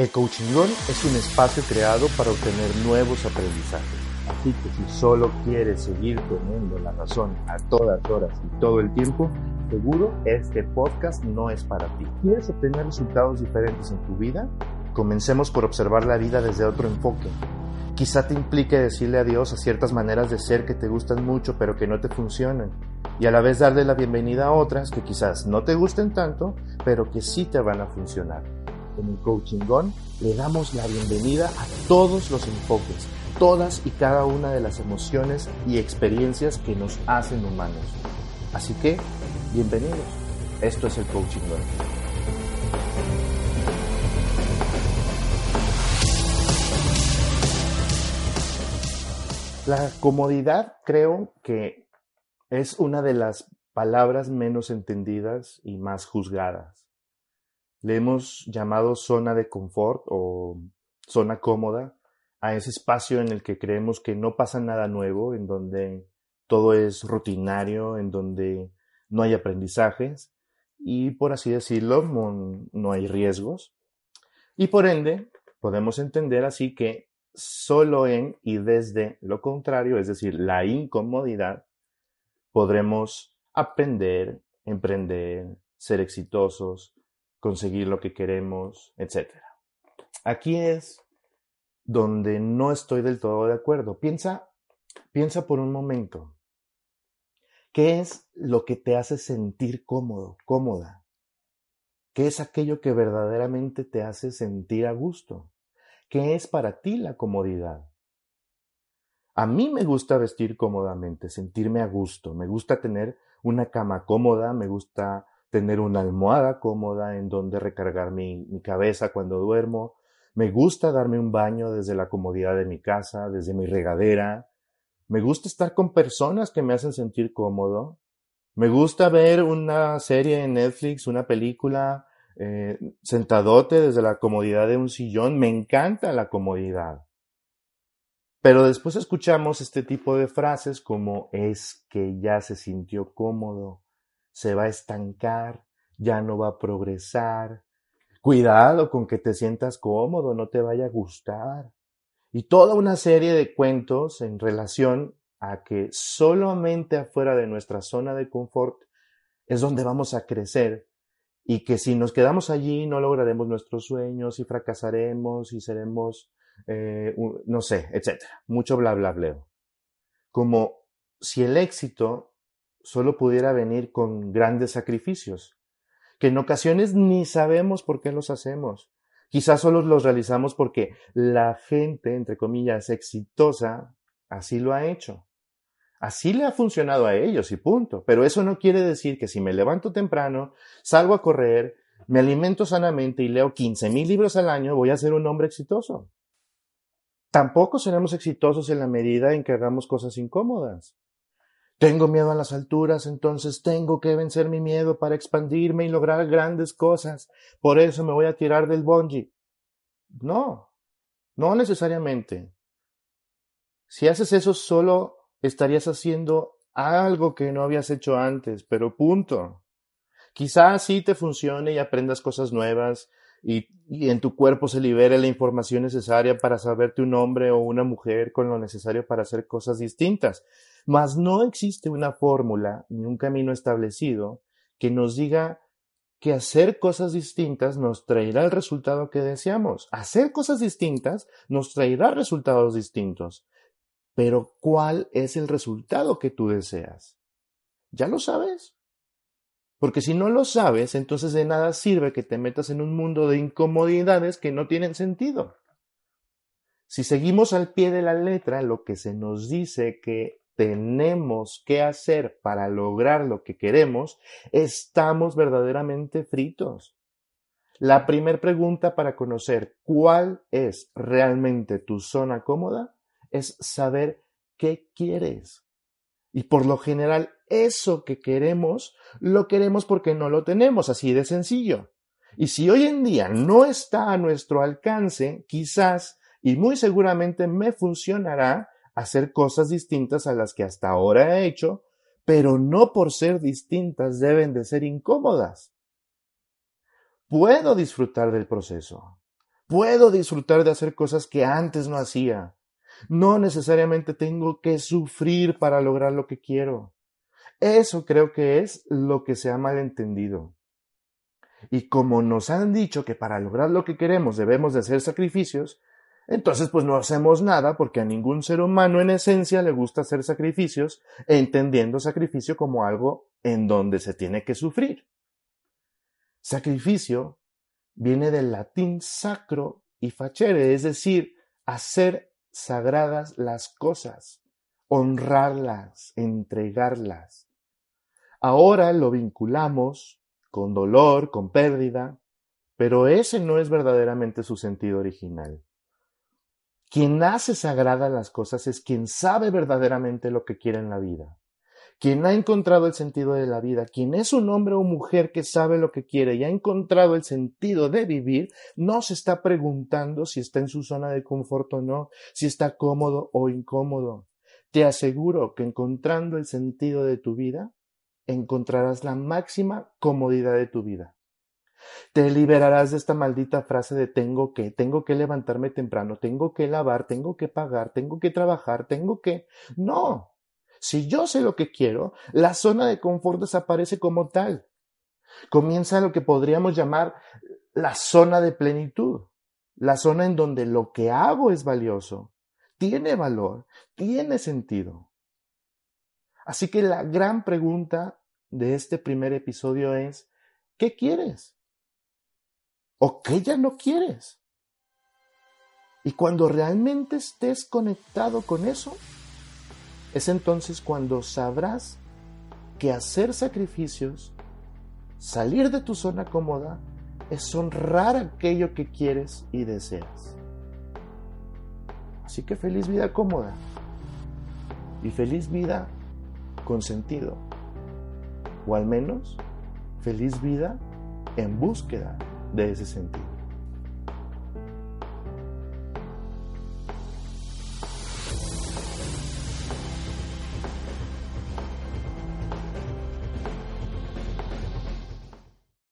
El Coachingón es un espacio creado para obtener nuevos aprendizajes. Así que si solo quieres seguir teniendo la razón a todas horas y todo el tiempo, seguro este podcast no es para ti. ¿Quieres obtener resultados diferentes en tu vida? Comencemos por observar la vida desde otro enfoque. Quizá te implique decirle adiós a ciertas maneras de ser que te gustan mucho pero que no te funcionan y a la vez darle la bienvenida a otras que quizás no te gusten tanto pero que sí te van a funcionar. Coaching Gone le damos la bienvenida a todos los enfoques, todas y cada una de las emociones y experiencias que nos hacen humanos. Así que, bienvenidos. Esto es el Coaching Gone. La comodidad creo que es una de las palabras menos entendidas y más juzgadas le hemos llamado zona de confort o zona cómoda a ese espacio en el que creemos que no pasa nada nuevo, en donde todo es rutinario, en donde no hay aprendizajes y, por así decirlo, no, hay riesgos. Y por ende, podemos entender así que solo en y desde lo contrario, es decir, la incomodidad, podremos aprender, emprender, ser exitosos, conseguir lo que queremos, etc. Aquí es donde no estoy del todo de acuerdo. Piensa, piensa por un momento. ¿Qué es lo que te hace sentir cómodo, cómoda? ¿Qué es aquello que verdaderamente te hace sentir a gusto? ¿Qué es para ti la comodidad? A mí me gusta vestir cómodamente, sentirme a gusto, me gusta tener una cama cómoda, me gusta tener una almohada cómoda en donde recargar mi, cabeza cuando duermo. Me gusta darme un baño desde la comodidad de mi casa, desde mi regadera. Me gusta estar con personas que me hacen sentir cómodo. Me gusta ver una serie en Netflix, una película, eh, sentadote desde la comodidad de un sillón. Me encanta la comodidad. Pero después escuchamos este tipo de frases como es que ya se sintió cómodo, se va a estancar, ya no va a progresar. Cuidado con que te sientas cómodo, no te vaya a gustar. Y toda una serie de cuentos en relación a que solamente afuera de nuestra zona de confort es donde vamos a crecer y que si nos quedamos allí no lograremos nuestros sueños y fracasaremos y seremos, eh, no sé, etcétera. Mucho bla bla bla. Como si el éxito solo pudiera venir con grandes sacrificios, que en ocasiones ni sabemos por qué los hacemos. Quizás solo los realizamos porque la gente, entre comillas, exitosa, así lo ha hecho. Así le ha funcionado a ellos y punto. Pero eso no quiere decir que si me levanto temprano, salgo a correr, me alimento sanamente y leo 15 mil libros al año, voy a ser un hombre exitoso. Tampoco seremos exitosos en la medida en que hagamos cosas incómodas. Tengo miedo a las alturas, entonces tengo que vencer mi miedo para expandirme y lograr grandes cosas. Por eso me voy a tirar del bungee. No, no necesariamente. Si haces eso solo estarías haciendo algo que no habías hecho antes, pero punto. Quizás sí te funcione y aprendas cosas nuevas y, y, en tu cuerpo se libere la información necesaria para saberte un hombre o una mujer con lo necesario para hacer cosas distintas. Mas no existe una fórmula ni un camino establecido que nos diga que hacer cosas distintas nos traerá el resultado que deseamos. Hacer cosas distintas nos traerá resultados distintos. Pero ¿cuál es el resultado que tú deseas? ¿Ya lo sabes? Porque si no lo sabes, entonces de nada sirve que te metas en un mundo de incomodidades que no tienen sentido. Si seguimos al pie de la letra lo que se nos dice que tenemos que hacer para lograr lo que queremos, estamos verdaderamente fritos. La primera pregunta para conocer cuál es realmente tu zona cómoda es saber qué quieres. Y por lo general, eso que queremos, lo queremos porque no lo tenemos, así de sencillo. Y si hoy en día no está a nuestro alcance, quizás y muy seguramente me funcionará hacer cosas distintas a las que hasta ahora he hecho, pero no por ser distintas deben de ser incómodas. Puedo disfrutar del proceso. Puedo disfrutar de hacer cosas que antes no hacía. No necesariamente tengo que sufrir para lograr lo que quiero. Eso creo que es lo que se ha malentendido. Y como nos han dicho que para lograr lo que queremos debemos de hacer sacrificios, entonces pues no hacemos nada porque a ningún ser humano en esencia le gusta hacer sacrificios, entendiendo sacrificio como algo en donde se tiene que sufrir. Sacrificio viene del latín sacro y facere, es decir, hacer sagradas las cosas, honrarlas, entregarlas. Ahora lo vinculamos con dolor, con pérdida, pero ese no es verdaderamente su sentido original. Quien hace sagrada las cosas es quien sabe verdaderamente lo que quiere en la vida. Quien ha encontrado el sentido de la vida, quien es un hombre o mujer que sabe lo que quiere y ha encontrado el sentido de vivir, no se está preguntando si está en su zona de confort o no, si está cómodo o incómodo. Te aseguro que encontrando el sentido de tu vida, encontrarás la máxima comodidad de tu vida. Te liberarás de esta maldita frase de tengo que, tengo que levantarme temprano, tengo que lavar, tengo que pagar, tengo que trabajar, tengo que... No, si yo sé lo que quiero, la zona de confort desaparece como tal. Comienza lo que podríamos llamar la zona de plenitud, la zona en donde lo que hago es valioso, tiene valor, tiene sentido. Así que la gran pregunta de este primer episodio es, ¿qué quieres? ¿O qué ya no quieres? Y cuando realmente estés conectado con eso, es entonces cuando sabrás que hacer sacrificios, salir de tu zona cómoda, es honrar aquello que quieres y deseas. Así que feliz vida cómoda y feliz vida con sentido. O al menos feliz vida en búsqueda de ese sentido.